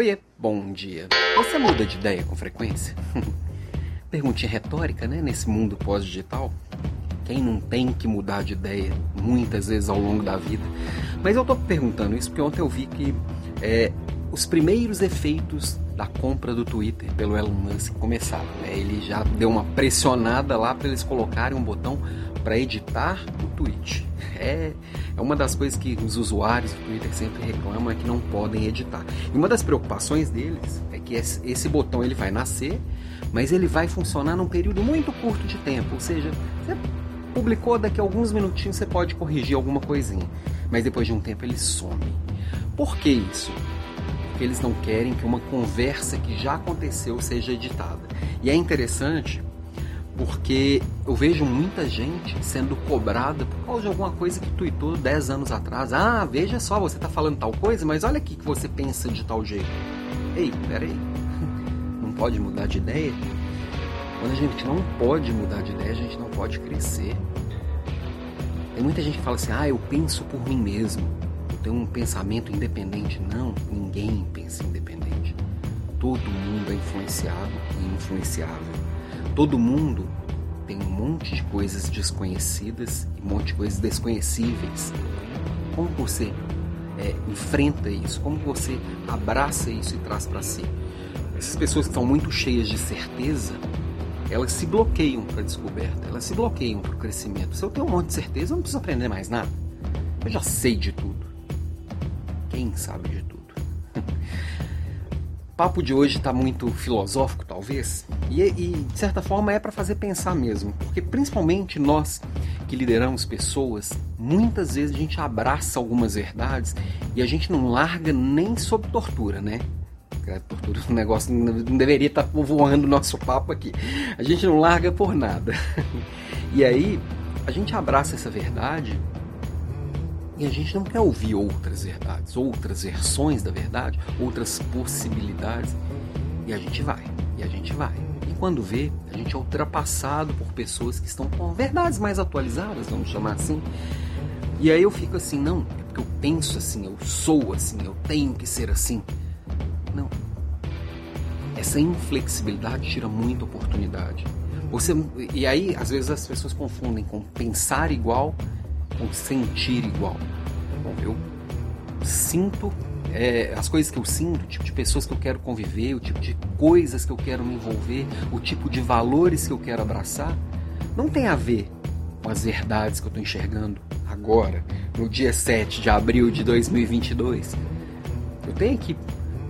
Oiê, bom dia. Você muda de ideia com frequência? Perguntinha retórica, né? Nesse mundo pós-digital. Quem não tem que mudar de ideia muitas vezes ao longo da vida? Mas eu tô perguntando isso porque ontem eu vi que é, os primeiros efeitos da compra do Twitter pelo Elon Musk começaram. Né? Ele já deu uma pressionada lá para eles colocarem um botão para editar o tweet. É, é uma das coisas que os usuários do Twitter sempre reclamam é que não podem editar. E uma das preocupações deles é que esse, botão ele vai nascer, mas ele vai funcionar num período muito curto de tempo. Ou seja, você publicou daqui a alguns minutinhos você pode corrigir alguma coisinha, mas depois de um tempo ele some. Por que isso? Porque eles não querem que uma conversa que já aconteceu seja editada. E é interessante porque eu vejo muita gente sendo cobrada por causa de alguma coisa que tweetou 10 anos atrás. Ah, veja só, você está falando tal coisa, mas olha aqui que você pensa de tal jeito. Ei, peraí, não pode mudar de ideia? Quando a gente não pode mudar de ideia, a gente não pode crescer. Tem muita gente que fala assim, ah, eu penso por mim mesmo. Eu tenho um pensamento independente. Não, ninguém pensa independente. Todo mundo é influenciado e influenciável todo mundo tem um monte de coisas desconhecidas e um monte de coisas desconhecíveis. Como você é, enfrenta isso? Como você abraça isso e traz para si? Essas pessoas que estão muito cheias de certeza, elas se bloqueiam para a descoberta, elas se bloqueiam para o crescimento. Se eu tenho um monte de certeza, eu não preciso aprender mais nada. Eu já sei de tudo. Quem sabe de tudo? o papo de hoje está muito filosófico, talvez, e, e de certa forma é para fazer pensar mesmo, porque principalmente nós que lideramos pessoas, muitas vezes a gente abraça algumas verdades e a gente não larga nem sob tortura, né? Tortura um negócio não deveria estar tá voando nosso papo aqui. A gente não larga por nada. E aí a gente abraça essa verdade e a gente não quer ouvir outras verdades, outras versões da verdade, outras possibilidades. E a gente vai, e a gente vai quando vê, a gente é ultrapassado por pessoas que estão com verdades mais atualizadas, vamos chamar assim. E aí eu fico assim, não, é porque eu penso assim, eu sou assim, eu tenho que ser assim. Não. Essa inflexibilidade tira muita oportunidade. Você, e aí, às vezes, as pessoas confundem com pensar igual com sentir igual. Bom, eu sinto é, as coisas que eu sinto, o tipo de pessoas que eu quero conviver, o tipo de coisas que eu quero me envolver, o tipo de valores que eu quero abraçar, não tem a ver com as verdades que eu estou enxergando agora, no dia 7 de abril de 2022. Eu tenho aqui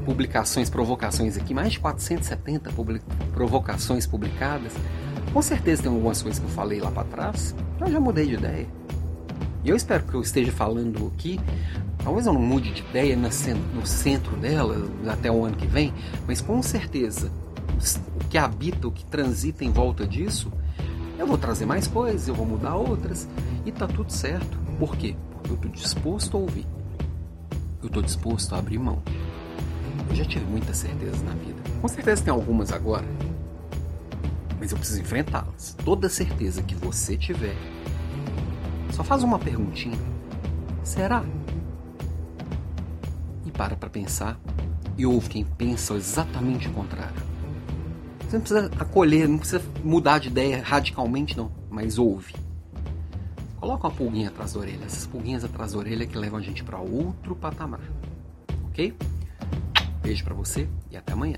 publicações, provocações aqui, mais de 470 public provocações publicadas. Com certeza tem algumas coisas que eu falei lá para trás, eu já mudei de ideia. E eu espero que eu esteja falando aqui Talvez eu não mude de ideia no centro dela até o ano que vem, mas com certeza o que habita, o que transita em volta disso, eu vou trazer mais coisas, eu vou mudar outras e tá tudo certo. Por quê? Porque eu estou disposto a ouvir. Eu estou disposto a abrir mão. Eu já tive muitas certezas na vida. Com certeza tem algumas agora. Mas eu preciso enfrentá-las. Toda certeza que você tiver. Só faz uma perguntinha. Será? Para para pensar e ouve quem pensa exatamente o contrário. Você não precisa acolher, não precisa mudar de ideia radicalmente, não, mas ouve. Coloca uma pulguinha atrás da orelha, essas pulguinhas atrás da orelha que levam a gente para outro patamar. Ok? Beijo para você e até amanhã.